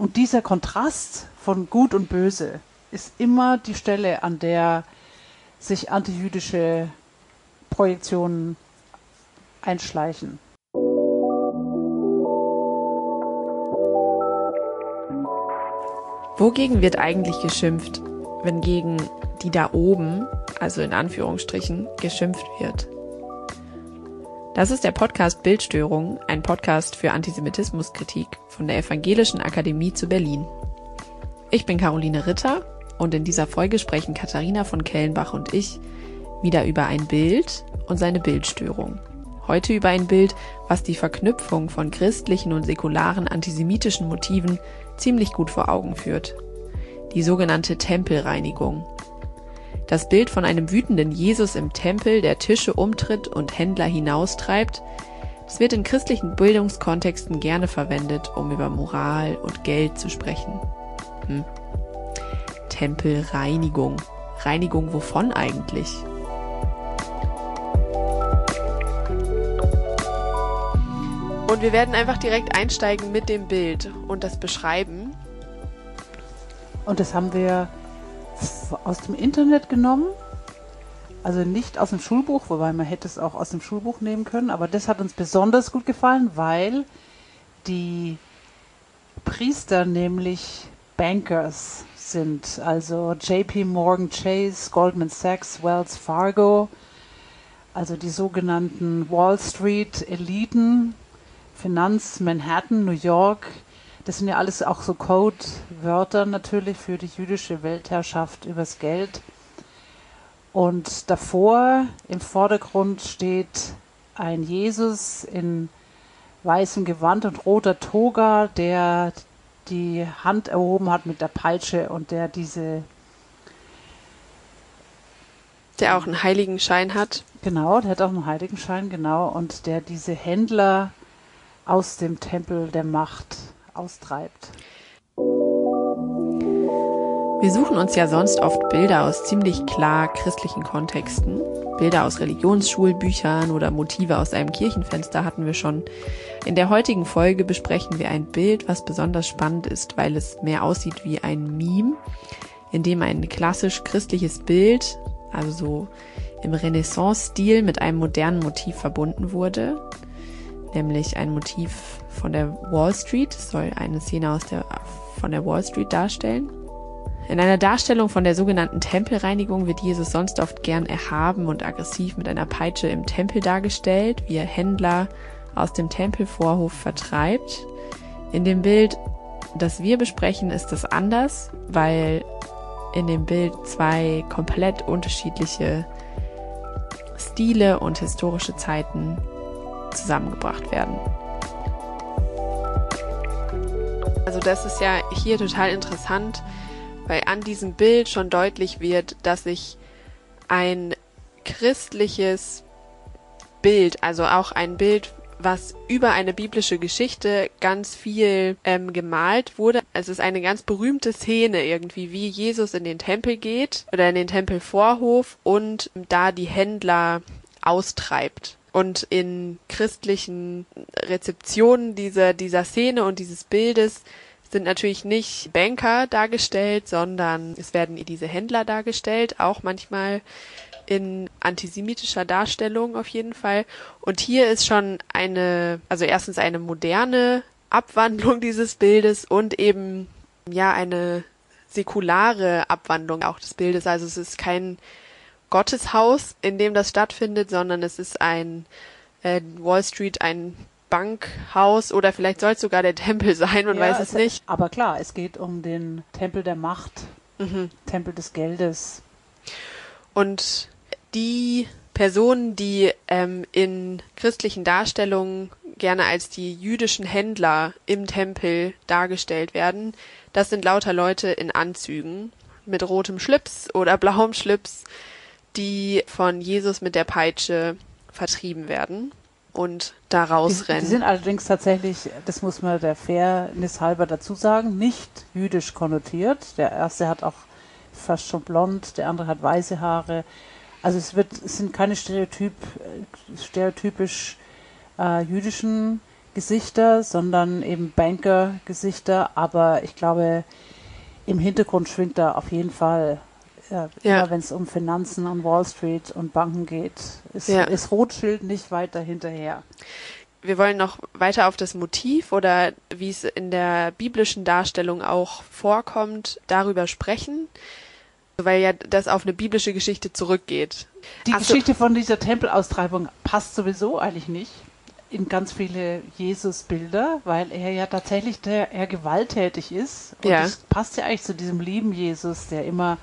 Und dieser Kontrast von Gut und Böse ist immer die Stelle, an der sich antijüdische Projektionen einschleichen. Wogegen wird eigentlich geschimpft, wenn gegen die da oben, also in Anführungsstrichen, geschimpft wird? Das ist der Podcast Bildstörung, ein Podcast für Antisemitismuskritik von der Evangelischen Akademie zu Berlin. Ich bin Caroline Ritter und in dieser Folge sprechen Katharina von Kellenbach und ich wieder über ein Bild und seine Bildstörung. Heute über ein Bild, was die Verknüpfung von christlichen und säkularen antisemitischen Motiven ziemlich gut vor Augen führt. Die sogenannte Tempelreinigung. Das Bild von einem wütenden Jesus im Tempel, der Tische umtritt und Händler hinaustreibt, das wird in christlichen Bildungskontexten gerne verwendet, um über Moral und Geld zu sprechen. Hm. Tempelreinigung. Reinigung wovon eigentlich? Und wir werden einfach direkt einsteigen mit dem Bild und das beschreiben. Und das haben wir aus dem Internet genommen. Also nicht aus dem Schulbuch, wobei man hätte es auch aus dem Schulbuch nehmen können. Aber das hat uns besonders gut gefallen, weil die Priester nämlich Bankers sind. Also JP Morgan Chase, Goldman Sachs, Wells Fargo. Also die sogenannten Wall Street Eliten, Finanz, Manhattan, New York, das sind ja alles auch so Codewörter natürlich für die jüdische Weltherrschaft übers Geld. Und davor im Vordergrund steht ein Jesus in weißem Gewand und roter Toga, der die Hand erhoben hat mit der Peitsche und der diese der auch einen Heiligenschein hat. Genau, der hat auch einen Heiligenschein, genau, und der diese Händler aus dem Tempel der Macht austreibt. Wir suchen uns ja sonst oft Bilder aus ziemlich klar christlichen Kontexten. Bilder aus Religionsschulbüchern oder Motive aus einem Kirchenfenster hatten wir schon. In der heutigen Folge besprechen wir ein Bild, was besonders spannend ist, weil es mehr aussieht wie ein Meme, in dem ein klassisch christliches Bild, also so im Renaissance-Stil mit einem modernen Motiv verbunden wurde nämlich ein Motiv von der Wall Street. Soll eine Szene aus der, von der Wall Street darstellen. In einer Darstellung von der sogenannten Tempelreinigung wird Jesus sonst oft gern erhaben und aggressiv mit einer Peitsche im Tempel dargestellt, wie er Händler aus dem Tempelvorhof vertreibt. In dem Bild, das wir besprechen, ist das anders, weil in dem Bild zwei komplett unterschiedliche Stile und historische Zeiten zusammengebracht werden. Also das ist ja hier total interessant, weil an diesem Bild schon deutlich wird, dass sich ein christliches Bild, also auch ein Bild, was über eine biblische Geschichte ganz viel ähm, gemalt wurde. Es ist eine ganz berühmte Szene irgendwie, wie Jesus in den Tempel geht oder in den Tempelvorhof und da die Händler austreibt. Und in christlichen Rezeptionen dieser, dieser Szene und dieses Bildes sind natürlich nicht Banker dargestellt, sondern es werden diese Händler dargestellt, auch manchmal in antisemitischer Darstellung auf jeden Fall. Und hier ist schon eine, also erstens eine moderne Abwandlung dieses Bildes und eben ja eine säkulare Abwandlung auch des Bildes. Also es ist kein Gotteshaus, in dem das stattfindet, sondern es ist ein äh, Wall Street, ein Bankhaus oder vielleicht soll es sogar der Tempel sein, man ja, weiß es, es nicht. Aber klar, es geht um den Tempel der Macht, mhm. Tempel des Geldes. Und die Personen, die ähm, in christlichen Darstellungen gerne als die jüdischen Händler im Tempel dargestellt werden, das sind lauter Leute in Anzügen mit rotem Schlips oder blauem Schlips, die von Jesus mit der Peitsche vertrieben werden und da rausrennen. Die, die sind allerdings tatsächlich, das muss man der Fairness halber dazu sagen, nicht jüdisch konnotiert. Der erste hat auch fast schon blond, der andere hat weiße Haare. Also es wird, es sind keine Stereotyp, stereotypisch äh, jüdischen Gesichter, sondern eben Banker-Gesichter. Aber ich glaube, im Hintergrund schwingt da auf jeden Fall, äh, ja. wenn es um Finanzen und Wall Street und Banken geht, ist, ja. ist Rothschild nicht weiter hinterher. Wir wollen noch weiter auf das Motiv oder wie es in der biblischen Darstellung auch vorkommt, darüber sprechen weil ja das auf eine biblische Geschichte zurückgeht. Die Ach Geschichte von dieser Tempelaustreibung passt sowieso eigentlich nicht in ganz viele Jesus-Bilder, weil er ja tatsächlich der er gewalttätig ist. Und ja. das passt ja eigentlich zu diesem lieben Jesus, der immer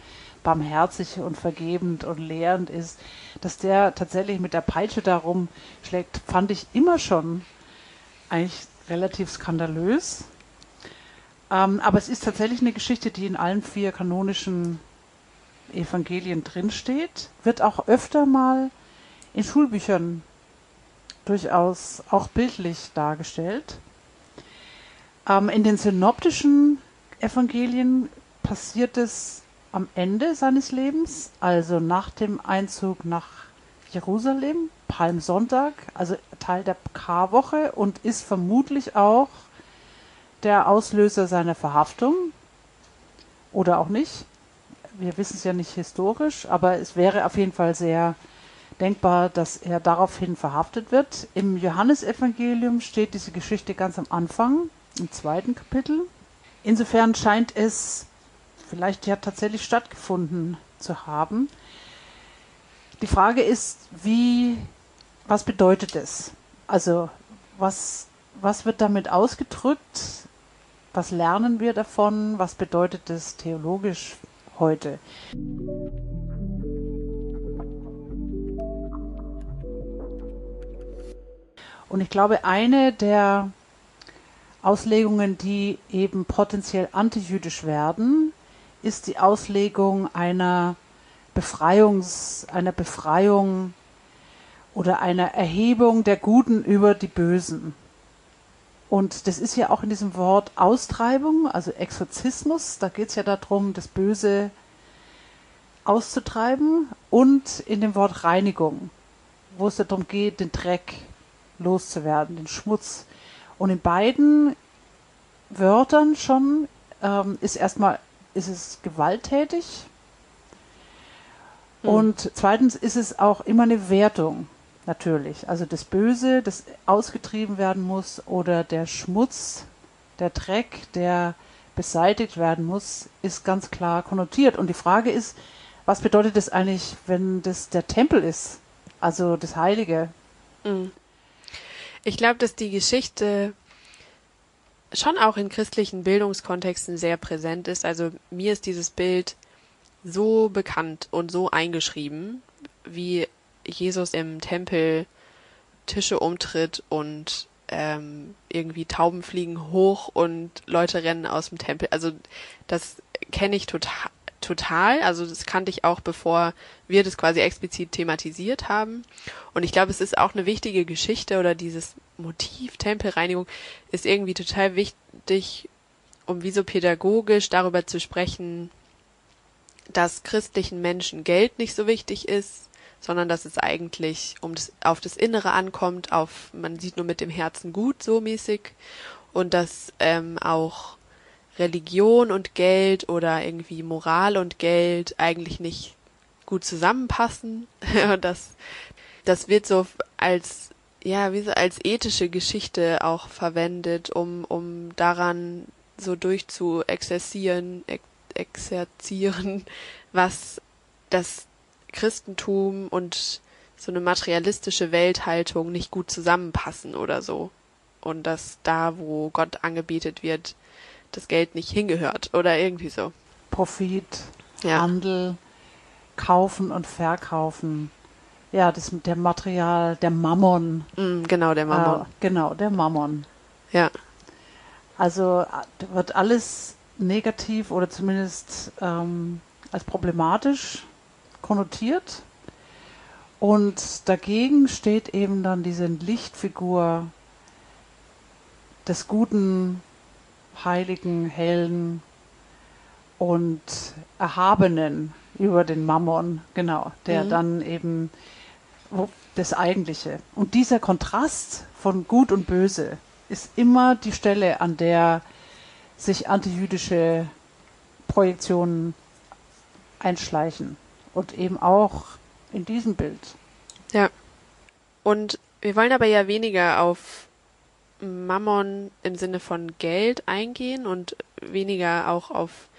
barmherzig und vergebend und lehrend ist. Dass der tatsächlich mit der Peitsche darum schlägt, fand ich immer schon eigentlich relativ skandalös. Ähm, aber es ist tatsächlich eine Geschichte, die in allen vier kanonischen Evangelien drinsteht, wird auch öfter mal in Schulbüchern durchaus auch bildlich dargestellt. Ähm, in den synoptischen Evangelien passiert es am Ende seines Lebens, also nach dem Einzug nach Jerusalem, Palmsonntag, also Teil der Karwoche und ist vermutlich auch der Auslöser seiner Verhaftung oder auch nicht. Wir wissen es ja nicht historisch, aber es wäre auf jeden Fall sehr denkbar, dass er daraufhin verhaftet wird. Im Johannesevangelium steht diese Geschichte ganz am Anfang, im zweiten Kapitel. Insofern scheint es vielleicht ja tatsächlich stattgefunden zu haben. Die Frage ist, wie, was bedeutet es? Also, was, was wird damit ausgedrückt? Was lernen wir davon? Was bedeutet es theologisch heute? Und ich glaube, eine der Auslegungen, die eben potenziell antijüdisch werden, ist die Auslegung einer Befreiungs, einer Befreiung oder einer Erhebung der Guten über die Bösen. Und das ist ja auch in diesem Wort Austreibung, also Exorzismus, da geht es ja darum, das Böse auszutreiben und in dem Wort Reinigung, wo es darum geht, den Dreck loszuwerden, den Schmutz. Und in beiden Wörtern schon ähm, ist erstmal ist es gewalttätig hm. und zweitens ist es auch immer eine Wertung natürlich. Also das Böse, das ausgetrieben werden muss oder der Schmutz, der Dreck, der beseitigt werden muss, ist ganz klar konnotiert. Und die Frage ist, was bedeutet das eigentlich, wenn das der Tempel ist, also das Heilige? Mhm. Ich glaube, dass die Geschichte schon auch in christlichen Bildungskontexten sehr präsent ist. Also mir ist dieses Bild so bekannt und so eingeschrieben, wie Jesus im Tempel Tische umtritt und ähm, irgendwie Tauben fliegen hoch und Leute rennen aus dem Tempel. Also das kenne ich total, total. Also das kannte ich auch, bevor wir das quasi explizit thematisiert haben. Und ich glaube, es ist auch eine wichtige Geschichte oder dieses Motiv Tempelreinigung ist irgendwie total wichtig, um wie so pädagogisch darüber zu sprechen, dass christlichen Menschen Geld nicht so wichtig ist, sondern dass es eigentlich um das, auf das Innere ankommt, auf man sieht nur mit dem Herzen gut so mäßig und dass ähm, auch Religion und Geld oder irgendwie Moral und Geld eigentlich nicht gut zusammenpassen. das, das wird so als, ja, wie so als ethische Geschichte auch verwendet, um, um daran so durchzuexerzieren, ex exerzieren, was das Christentum und so eine materialistische Welthaltung nicht gut zusammenpassen oder so. Und dass da, wo Gott angebetet wird, das Geld nicht hingehört oder irgendwie so. Profit, ja. Handel, kaufen und verkaufen. Ja, das der Material, der Mammon. Mm, genau, der Mammon. Äh, genau, der Mammon. Ja. Also wird alles negativ oder zumindest ähm, als problematisch konnotiert. Und dagegen steht eben dann diese Lichtfigur des guten heiligen, hellen und erhabenen über den Mammon, genau, der mhm. dann eben das Eigentliche. Und dieser Kontrast von Gut und Böse, ist immer die Stelle, an der sich antijüdische Projektionen einschleichen. Und eben auch in diesem Bild. Ja. Und wir wollen aber ja weniger auf Mammon im Sinne von Geld eingehen und weniger auch auf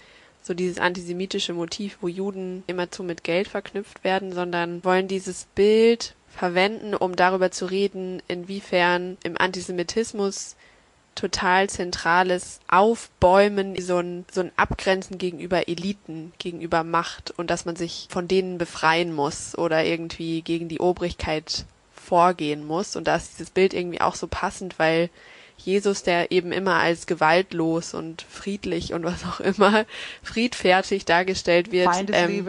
so dieses antisemitische Motiv, wo Juden immerzu mit Geld verknüpft werden, sondern wollen dieses Bild verwenden, um darüber zu reden, inwiefern im Antisemitismus total zentrales Aufbäumen, so ein, so ein Abgrenzen gegenüber Eliten, gegenüber Macht und dass man sich von denen befreien muss oder irgendwie gegen die Obrigkeit vorgehen muss. Und da ist dieses Bild irgendwie auch so passend, weil Jesus, der eben immer als gewaltlos und friedlich und was auch immer friedfertig dargestellt wird, ähm,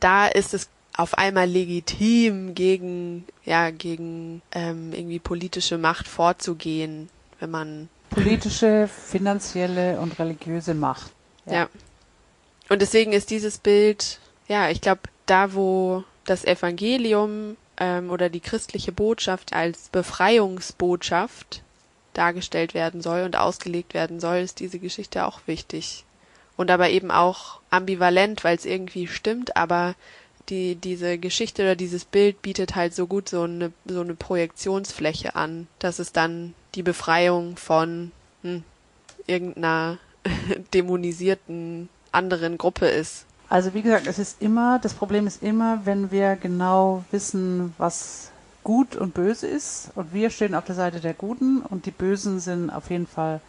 da ist es auf einmal legitim gegen ja gegen ähm, irgendwie politische Macht vorzugehen, wenn man politische, finanzielle und religiöse Macht. Ja. ja. Und deswegen ist dieses Bild, ja, ich glaube, da wo das Evangelium ähm, oder die christliche Botschaft als Befreiungsbotschaft dargestellt werden soll und ausgelegt werden soll, ist diese Geschichte auch wichtig. Und aber eben auch ambivalent, weil es irgendwie stimmt, aber die, diese Geschichte oder dieses Bild bietet halt so gut so eine, so eine Projektionsfläche an, dass es dann die Befreiung von hm, irgendeiner dämonisierten anderen Gruppe ist. Also wie gesagt, es ist immer, das Problem ist immer, wenn wir genau wissen, was gut und böse ist. Und wir stehen auf der Seite der Guten und die Bösen sind auf jeden Fall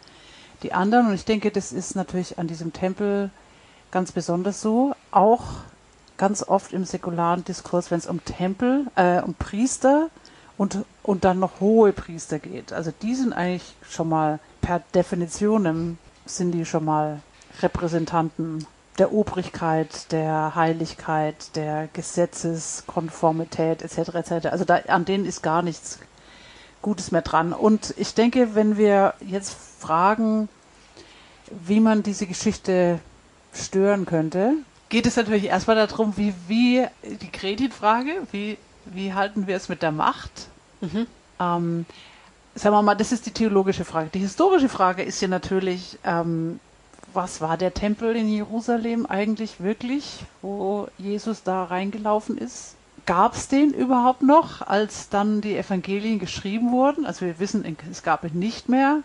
die anderen. Und ich denke, das ist natürlich an diesem Tempel ganz besonders so, auch ganz oft im säkularen Diskurs, wenn es um Tempel, äh, um Priester und, und dann noch hohe Priester geht. Also die sind eigentlich schon mal per Definition sind die schon mal Repräsentanten der Obrigkeit, der Heiligkeit, der Gesetzeskonformität etc. etc. Also da, an denen ist gar nichts Gutes mehr dran. Und ich denke, wenn wir jetzt fragen, wie man diese Geschichte stören könnte, geht es natürlich erstmal darum, wie, wie die Kreditfrage, wie, wie halten wir es mit der Macht? Mhm. Ähm, sagen wir mal, das ist die theologische Frage. Die historische Frage ist ja natürlich, ähm, was war der Tempel in Jerusalem eigentlich wirklich, wo Jesus da reingelaufen ist? Gab es den überhaupt noch, als dann die Evangelien geschrieben wurden? Also wir wissen, es gab ihn nicht mehr.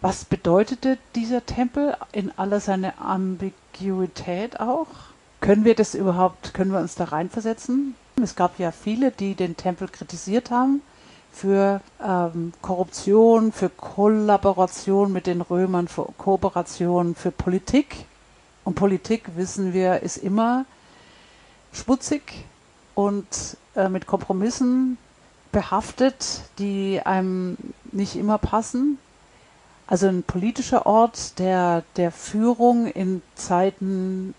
Was bedeutete dieser Tempel in aller seiner Ambiguität auch? Können wir das überhaupt, können wir uns da reinversetzen? Es gab ja viele, die den Tempel kritisiert haben für ähm, Korruption, für Kollaboration mit den Römern, für Kooperation, für Politik. Und Politik, wissen wir, ist immer schmutzig und äh, mit Kompromissen behaftet, die einem nicht immer passen. Also ein politischer Ort der, der Führung in Zeiten,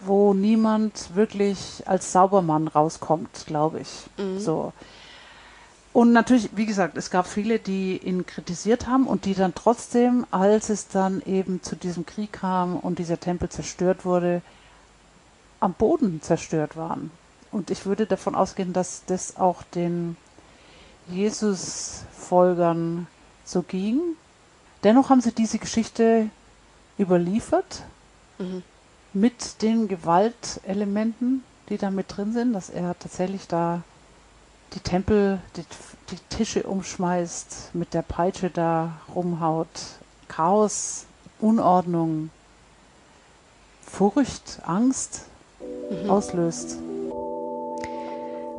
wo niemand wirklich als Saubermann rauskommt, glaube ich. Mhm. So. Und natürlich, wie gesagt, es gab viele, die ihn kritisiert haben und die dann trotzdem, als es dann eben zu diesem Krieg kam und dieser Tempel zerstört wurde, am Boden zerstört waren. Und ich würde davon ausgehen, dass das auch den Jesus-Folgern so ging. Dennoch haben sie diese Geschichte überliefert mhm. mit den Gewaltelementen, die da mit drin sind, dass er tatsächlich da die Tempel, die, die Tische umschmeißt, mit der Peitsche da rumhaut, Chaos, Unordnung, Furcht, Angst mhm. auslöst.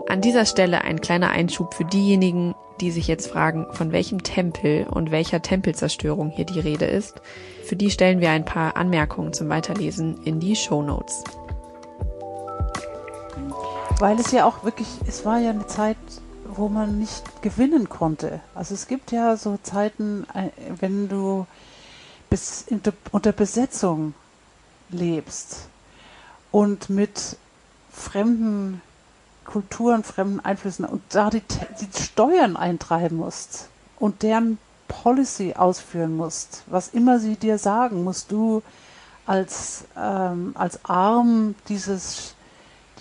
An dieser Stelle ein kleiner Einschub für diejenigen, die sich jetzt fragen, von welchem Tempel und welcher Tempelzerstörung hier die Rede ist. Für die stellen wir ein paar Anmerkungen zum Weiterlesen in die Show Notes weil es ja auch wirklich, es war ja eine Zeit, wo man nicht gewinnen konnte. Also es gibt ja so Zeiten, äh, wenn du bis unter Besetzung lebst und mit fremden Kulturen, fremden Einflüssen und da die, die Steuern eintreiben musst und deren Policy ausführen musst, was immer sie dir sagen, musst du als, ähm, als Arm dieses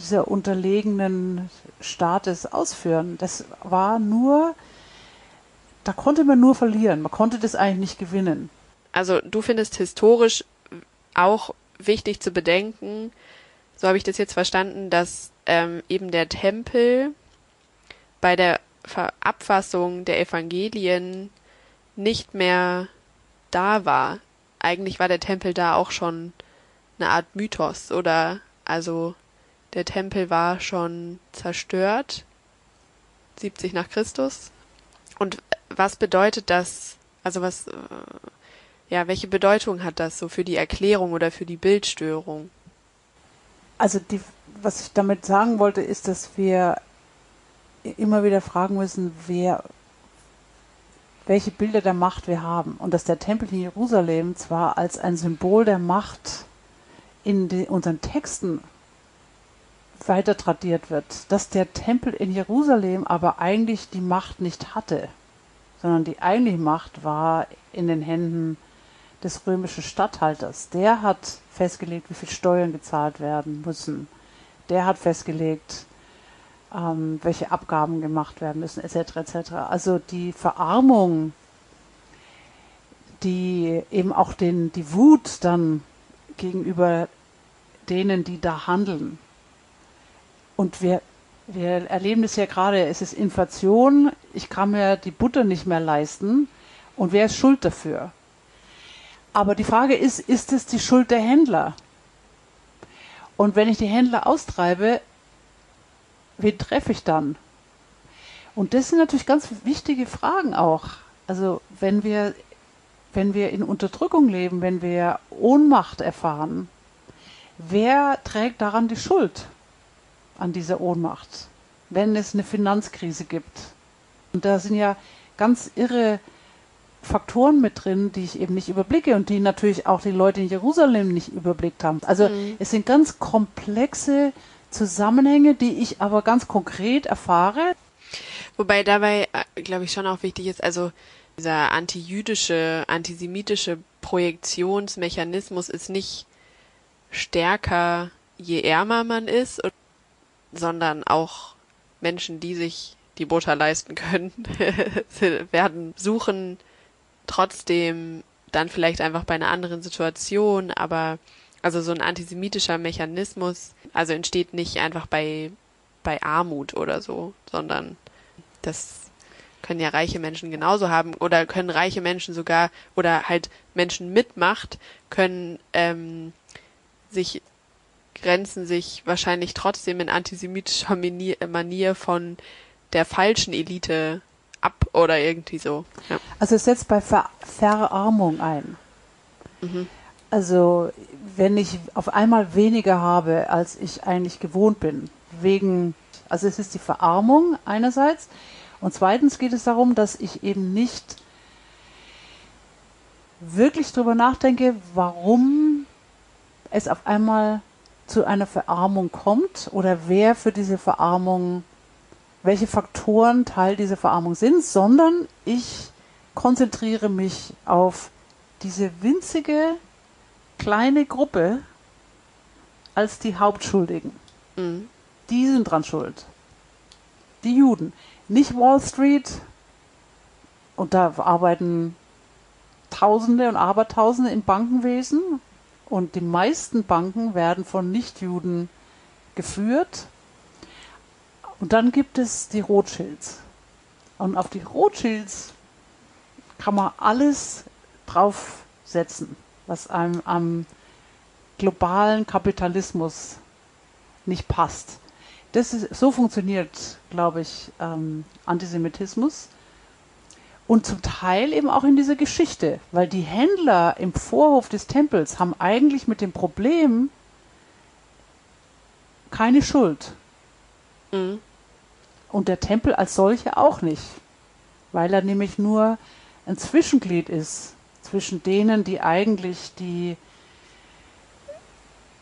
dieser unterlegenen Staates ausführen. Das war nur da konnte man nur verlieren. Man konnte das eigentlich nicht gewinnen. Also du findest historisch auch wichtig zu bedenken, so habe ich das jetzt verstanden, dass ähm, eben der Tempel bei der Abfassung der Evangelien nicht mehr da war. Eigentlich war der Tempel da auch schon eine Art Mythos oder also der Tempel war schon zerstört 70 nach Christus. Und was bedeutet das? Also was äh, ja, welche Bedeutung hat das so für die Erklärung oder für die Bildstörung? Also die, was ich damit sagen wollte, ist, dass wir immer wieder fragen müssen, wer, welche Bilder der Macht wir haben. Und dass der Tempel in Jerusalem zwar als ein Symbol der Macht in unseren Texten weiter tradiert wird, dass der Tempel in Jerusalem aber eigentlich die Macht nicht hatte, sondern die eigentliche Macht war in den Händen des römischen Statthalters. Der hat festgelegt, wie viel Steuern gezahlt werden müssen. Der hat festgelegt, ähm, welche Abgaben gemacht werden müssen, etc. etc. Also die Verarmung, die eben auch den, die Wut dann gegenüber denen, die da handeln. Und wir, wir erleben das ja gerade, es ist Inflation, ich kann mir die Butter nicht mehr leisten. Und wer ist schuld dafür? Aber die Frage ist, ist es die Schuld der Händler? Und wenn ich die Händler austreibe, wen treffe ich dann? Und das sind natürlich ganz wichtige Fragen auch. Also wenn wir, wenn wir in Unterdrückung leben, wenn wir Ohnmacht erfahren, wer trägt daran die Schuld an dieser Ohnmacht, wenn es eine Finanzkrise gibt? Und da sind ja ganz irre Faktoren mit drin, die ich eben nicht überblicke und die natürlich auch die Leute in Jerusalem nicht überblickt haben. Also mhm. es sind ganz komplexe Zusammenhänge, die ich aber ganz konkret erfahre. Wobei dabei, äh, glaube ich, schon auch wichtig ist, also dieser antijüdische, antisemitische Projektionsmechanismus ist nicht stärker, je ärmer man ist, sondern auch Menschen, die sich die Butter leisten können, werden suchen trotzdem dann vielleicht einfach bei einer anderen Situation, aber also so ein antisemitischer Mechanismus, also entsteht nicht einfach bei, bei Armut oder so, sondern das können ja reiche Menschen genauso haben oder können reiche Menschen sogar oder halt Menschen mit Macht können ähm, sich grenzen sich wahrscheinlich trotzdem in antisemitischer Manier von der falschen Elite ab oder irgendwie so. Ja. Also es setzt bei Ver Verarmung ein. Mhm. Also wenn ich auf einmal weniger habe, als ich eigentlich gewohnt bin, wegen, also es ist die Verarmung einerseits und zweitens geht es darum, dass ich eben nicht wirklich drüber nachdenke, warum es auf einmal zu einer Verarmung kommt oder wer für diese Verarmung welche Faktoren Teil dieser Verarmung sind, sondern ich konzentriere mich auf diese winzige kleine Gruppe als die Hauptschuldigen. Mhm. Die sind dran schuld. Die Juden. Nicht Wall Street. Und da arbeiten Tausende und Abertausende im Bankenwesen. Und die meisten Banken werden von Nichtjuden geführt und dann gibt es die Rothschilds. Und auf die Rothschilds kann man alles draufsetzen, was einem am globalen Kapitalismus nicht passt. Das ist, so funktioniert, glaube ich, ähm, Antisemitismus. Und zum Teil eben auch in dieser Geschichte, weil die Händler im Vorhof des Tempels haben eigentlich mit dem Problem keine Schuld. Mhm. Und der Tempel als solcher auch nicht, weil er nämlich nur ein Zwischenglied ist zwischen denen, die eigentlich die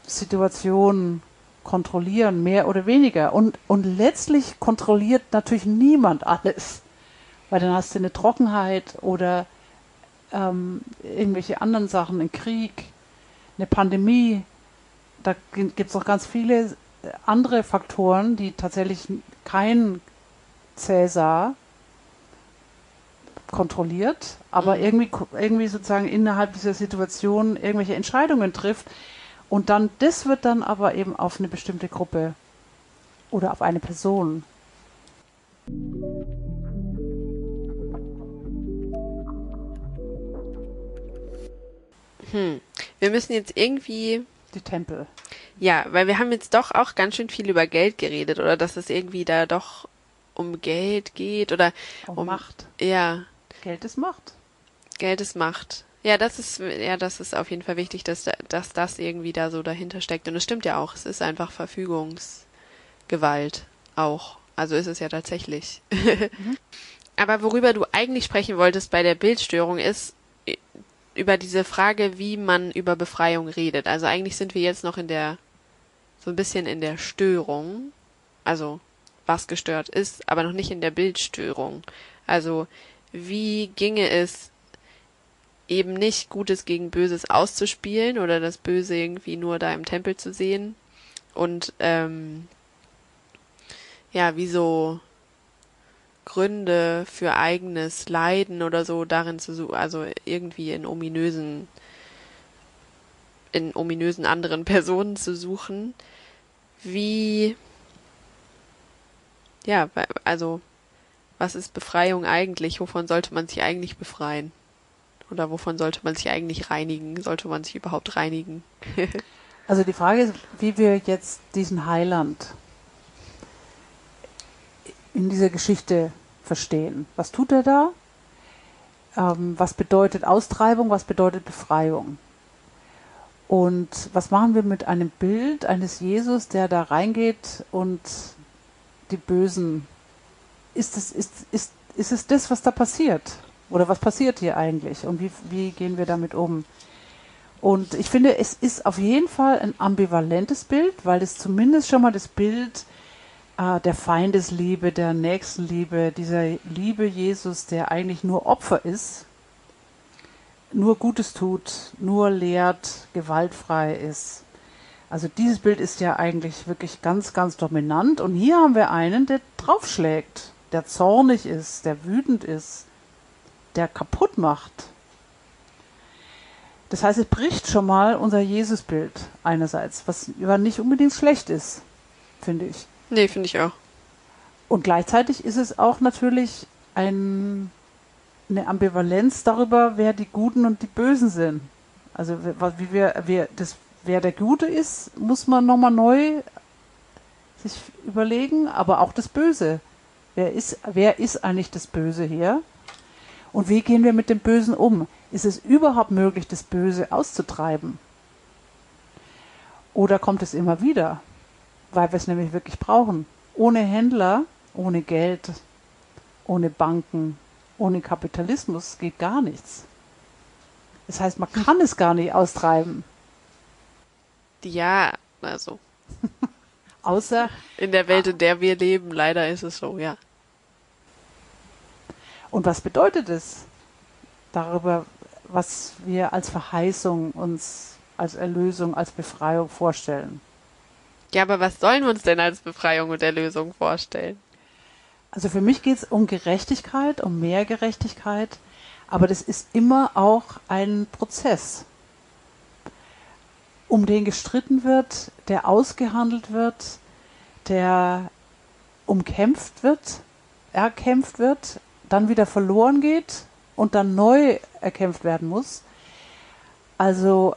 Situation kontrollieren, mehr oder weniger. Und, und letztlich kontrolliert natürlich niemand alles, weil dann hast du eine Trockenheit oder ähm, irgendwelche anderen Sachen, einen Krieg, eine Pandemie. Da gibt es noch ganz viele andere Faktoren, die tatsächlich kein Cäsar kontrolliert, aber mhm. irgendwie, irgendwie sozusagen innerhalb dieser Situation irgendwelche Entscheidungen trifft. Und dann, das wird dann aber eben auf eine bestimmte Gruppe oder auf eine Person. Hm. Wir müssen jetzt irgendwie. Die Tempel. Ja, weil wir haben jetzt doch auch ganz schön viel über Geld geredet oder dass es irgendwie da doch um Geld geht oder um, um Macht. Ja. Geld ist Macht. Geld ist Macht. Ja, das ist ja, das ist auf jeden Fall wichtig, dass dass das irgendwie da so dahinter steckt und es stimmt ja auch, es ist einfach Verfügungsgewalt auch. Also ist es ja tatsächlich. mhm. Aber worüber du eigentlich sprechen wolltest bei der Bildstörung ist über diese Frage, wie man über Befreiung redet. Also eigentlich sind wir jetzt noch in der so ein bisschen in der Störung. Also was gestört ist, aber noch nicht in der Bildstörung. Also wie ginge es eben nicht Gutes gegen Böses auszuspielen oder das Böse irgendwie nur da im Tempel zu sehen und ähm, ja, wie so Gründe für eigenes Leiden oder so darin zu suchen, also irgendwie in ominösen in ominösen anderen Personen zu suchen, wie ja, also was ist Befreiung eigentlich? Wovon sollte man sich eigentlich befreien? Oder wovon sollte man sich eigentlich reinigen? Sollte man sich überhaupt reinigen? also die Frage ist, wie wir jetzt diesen Heiland in dieser Geschichte verstehen. Was tut er da? Ähm, was bedeutet Austreibung? Was bedeutet Befreiung? Und was machen wir mit einem Bild eines Jesus, der da reingeht und die Bösen ist es, ist, ist, ist es das, was da passiert? Oder was passiert hier eigentlich? Und wie, wie gehen wir damit um? Und ich finde, es ist auf jeden Fall ein ambivalentes Bild, weil es zumindest schon mal das Bild der Feindesliebe, der Nächstenliebe, dieser Liebe Jesus, der eigentlich nur Opfer ist, nur Gutes tut, nur lehrt, gewaltfrei ist. Also dieses Bild ist ja eigentlich wirklich ganz, ganz dominant. Und hier haben wir einen, der draufschlägt, der zornig ist, der wütend ist, der kaputt macht. Das heißt, es bricht schon mal unser Jesusbild einerseits, was ja nicht unbedingt schlecht ist, finde ich. Nee, finde ich auch. Und gleichzeitig ist es auch natürlich ein, eine Ambivalenz darüber, wer die Guten und die Bösen sind. Also wie wir, wir das, wer der Gute ist, muss man nochmal neu sich überlegen, aber auch das Böse. Wer ist, wer ist eigentlich das Böse hier? Und wie gehen wir mit dem Bösen um? Ist es überhaupt möglich, das Böse auszutreiben? Oder kommt es immer wieder? Weil wir es nämlich wirklich brauchen. Ohne Händler, ohne Geld, ohne Banken, ohne Kapitalismus geht gar nichts. Das heißt, man kann es gar nicht austreiben. Ja, also. Außer. In der Welt, in der wir leben, leider ist es so, ja. Und was bedeutet es darüber, was wir als Verheißung uns als Erlösung, als Befreiung vorstellen? Ja, aber was sollen wir uns denn als Befreiung und Erlösung vorstellen? Also für mich geht es um Gerechtigkeit, um mehr Gerechtigkeit, aber das ist immer auch ein Prozess, um den gestritten wird, der ausgehandelt wird, der umkämpft wird, erkämpft wird, dann wieder verloren geht und dann neu erkämpft werden muss. Also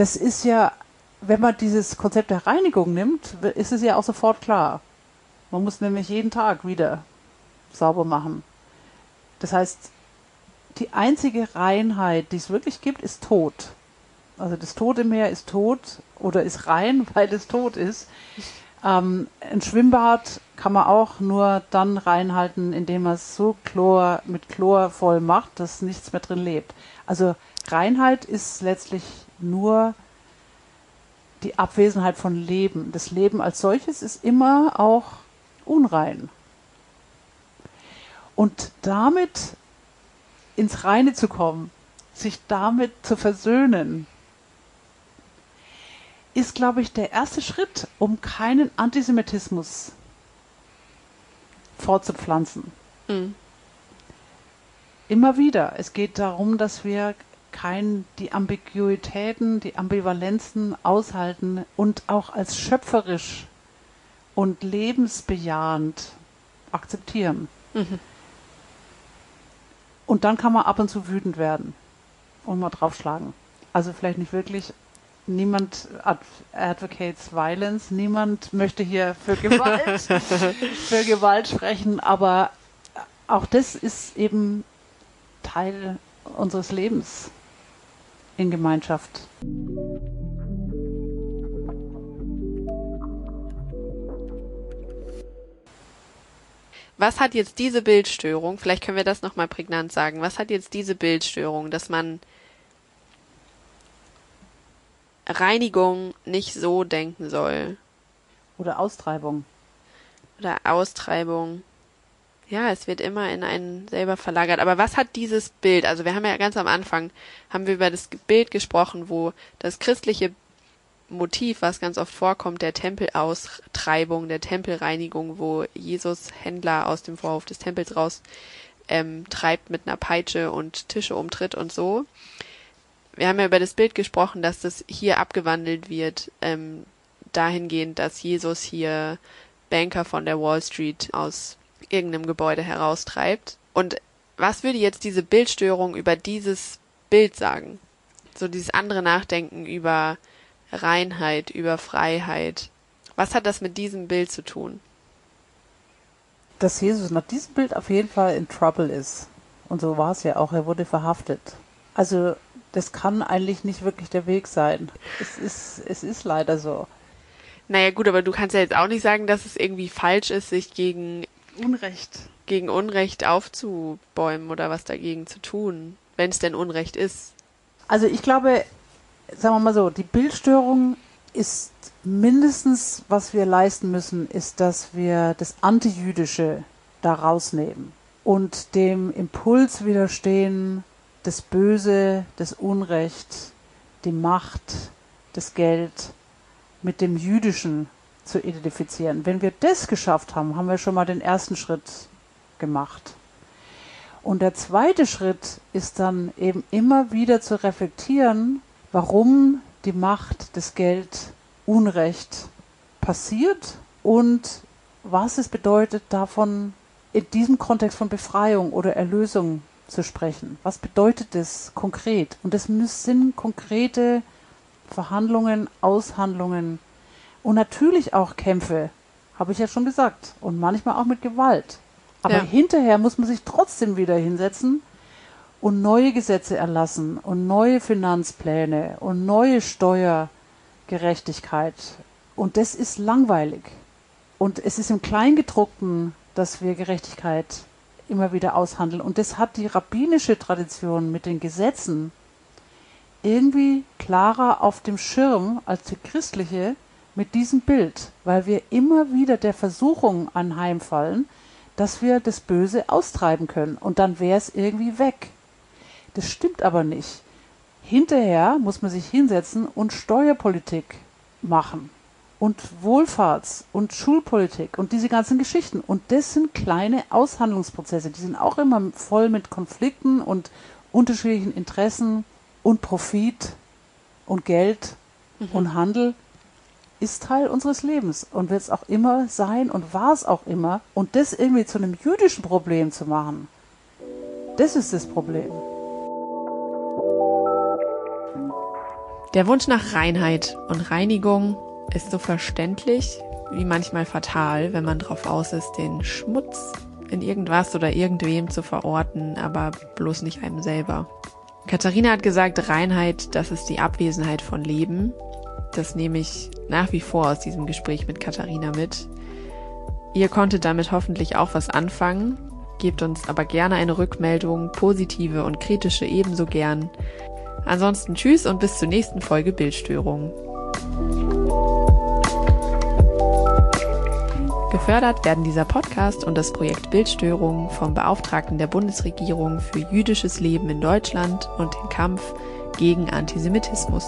das ist ja, wenn man dieses Konzept der Reinigung nimmt, ist es ja auch sofort klar. Man muss nämlich jeden Tag wieder sauber machen. Das heißt, die einzige Reinheit, die es wirklich gibt, ist Tod. Also das Tote Meer ist tot oder ist rein, weil es tot ist. Ähm, ein Schwimmbad kann man auch nur dann reinhalten, indem man es so Chlor, mit Chlor voll macht, dass nichts mehr drin lebt. Also Reinheit ist letztlich nur die Abwesenheit von Leben. Das Leben als solches ist immer auch unrein. Und damit ins Reine zu kommen, sich damit zu versöhnen, ist, glaube ich, der erste Schritt, um keinen Antisemitismus fortzupflanzen. Mhm. Immer wieder. Es geht darum, dass wir kein, die Ambiguitäten, die Ambivalenzen aushalten und auch als schöpferisch und lebensbejahend akzeptieren. Mhm. Und dann kann man ab und zu wütend werden und mal draufschlagen. Also vielleicht nicht wirklich. Niemand advocates violence, niemand möchte hier für Gewalt, für Gewalt sprechen, aber auch das ist eben Teil unseres Lebens in Gemeinschaft. Was hat jetzt diese Bildstörung, vielleicht können wir das nochmal prägnant sagen, was hat jetzt diese Bildstörung, dass man Reinigung nicht so denken soll? Oder Austreibung. Oder Austreibung ja, es wird immer in einen selber verlagert. Aber was hat dieses Bild? Also wir haben ja ganz am Anfang, haben wir über das Bild gesprochen, wo das christliche Motiv, was ganz oft vorkommt, der Tempelaustreibung, der Tempelreinigung, wo Jesus Händler aus dem Vorhof des Tempels raus ähm, treibt mit einer Peitsche und Tische umtritt und so. Wir haben ja über das Bild gesprochen, dass das hier abgewandelt wird, ähm, dahingehend, dass Jesus hier Banker von der Wall Street aus irgendeinem Gebäude heraustreibt. Und was würde jetzt diese Bildstörung über dieses Bild sagen? So dieses andere Nachdenken über Reinheit, über Freiheit. Was hat das mit diesem Bild zu tun? Dass Jesus nach diesem Bild auf jeden Fall in Trouble ist. Und so war es ja auch. Er wurde verhaftet. Also das kann eigentlich nicht wirklich der Weg sein. Es ist, es ist leider so. Naja gut, aber du kannst ja jetzt auch nicht sagen, dass es irgendwie falsch ist, sich gegen Unrecht. Gegen Unrecht aufzubäumen oder was dagegen zu tun, wenn es denn Unrecht ist. Also ich glaube, sagen wir mal so, die Bildstörung ist mindestens, was wir leisten müssen, ist, dass wir das Antijüdische da rausnehmen und dem Impuls widerstehen, das Böse, das Unrecht, die Macht, das Geld mit dem Jüdischen zu identifizieren. Wenn wir das geschafft haben, haben wir schon mal den ersten Schritt gemacht. Und der zweite Schritt ist dann eben immer wieder zu reflektieren, warum die Macht des Geld Unrecht passiert und was es bedeutet, davon in diesem Kontext von Befreiung oder Erlösung zu sprechen. Was bedeutet das konkret? Und das sind konkrete Verhandlungen, Aushandlungen und natürlich auch Kämpfe, habe ich ja schon gesagt. Und manchmal auch mit Gewalt. Aber ja. hinterher muss man sich trotzdem wieder hinsetzen und neue Gesetze erlassen und neue Finanzpläne und neue Steuergerechtigkeit. Und das ist langweilig. Und es ist im Kleingedruckten, dass wir Gerechtigkeit immer wieder aushandeln. Und das hat die rabbinische Tradition mit den Gesetzen irgendwie klarer auf dem Schirm als die christliche, mit diesem Bild, weil wir immer wieder der Versuchung anheimfallen, dass wir das Böse austreiben können und dann wäre es irgendwie weg. Das stimmt aber nicht. Hinterher muss man sich hinsetzen und Steuerpolitik machen und Wohlfahrts- und Schulpolitik und diese ganzen Geschichten. Und das sind kleine Aushandlungsprozesse, die sind auch immer voll mit Konflikten und unterschiedlichen Interessen und Profit und Geld mhm. und Handel ist Teil unseres Lebens und wird es auch immer sein und war es auch immer. Und das irgendwie zu einem jüdischen Problem zu machen, das ist das Problem. Der Wunsch nach Reinheit und Reinigung ist so verständlich wie manchmal fatal, wenn man drauf aus ist, den Schmutz in irgendwas oder irgendwem zu verorten, aber bloß nicht einem selber. Katharina hat gesagt, Reinheit, das ist die Abwesenheit von Leben das nehme ich nach wie vor aus diesem Gespräch mit Katharina mit. Ihr konntet damit hoffentlich auch was anfangen. Gebt uns aber gerne eine Rückmeldung, positive und kritische ebenso gern. Ansonsten tschüss und bis zur nächsten Folge Bildstörung. Gefördert werden dieser Podcast und das Projekt Bildstörung vom Beauftragten der Bundesregierung für jüdisches Leben in Deutschland und den Kampf gegen Antisemitismus.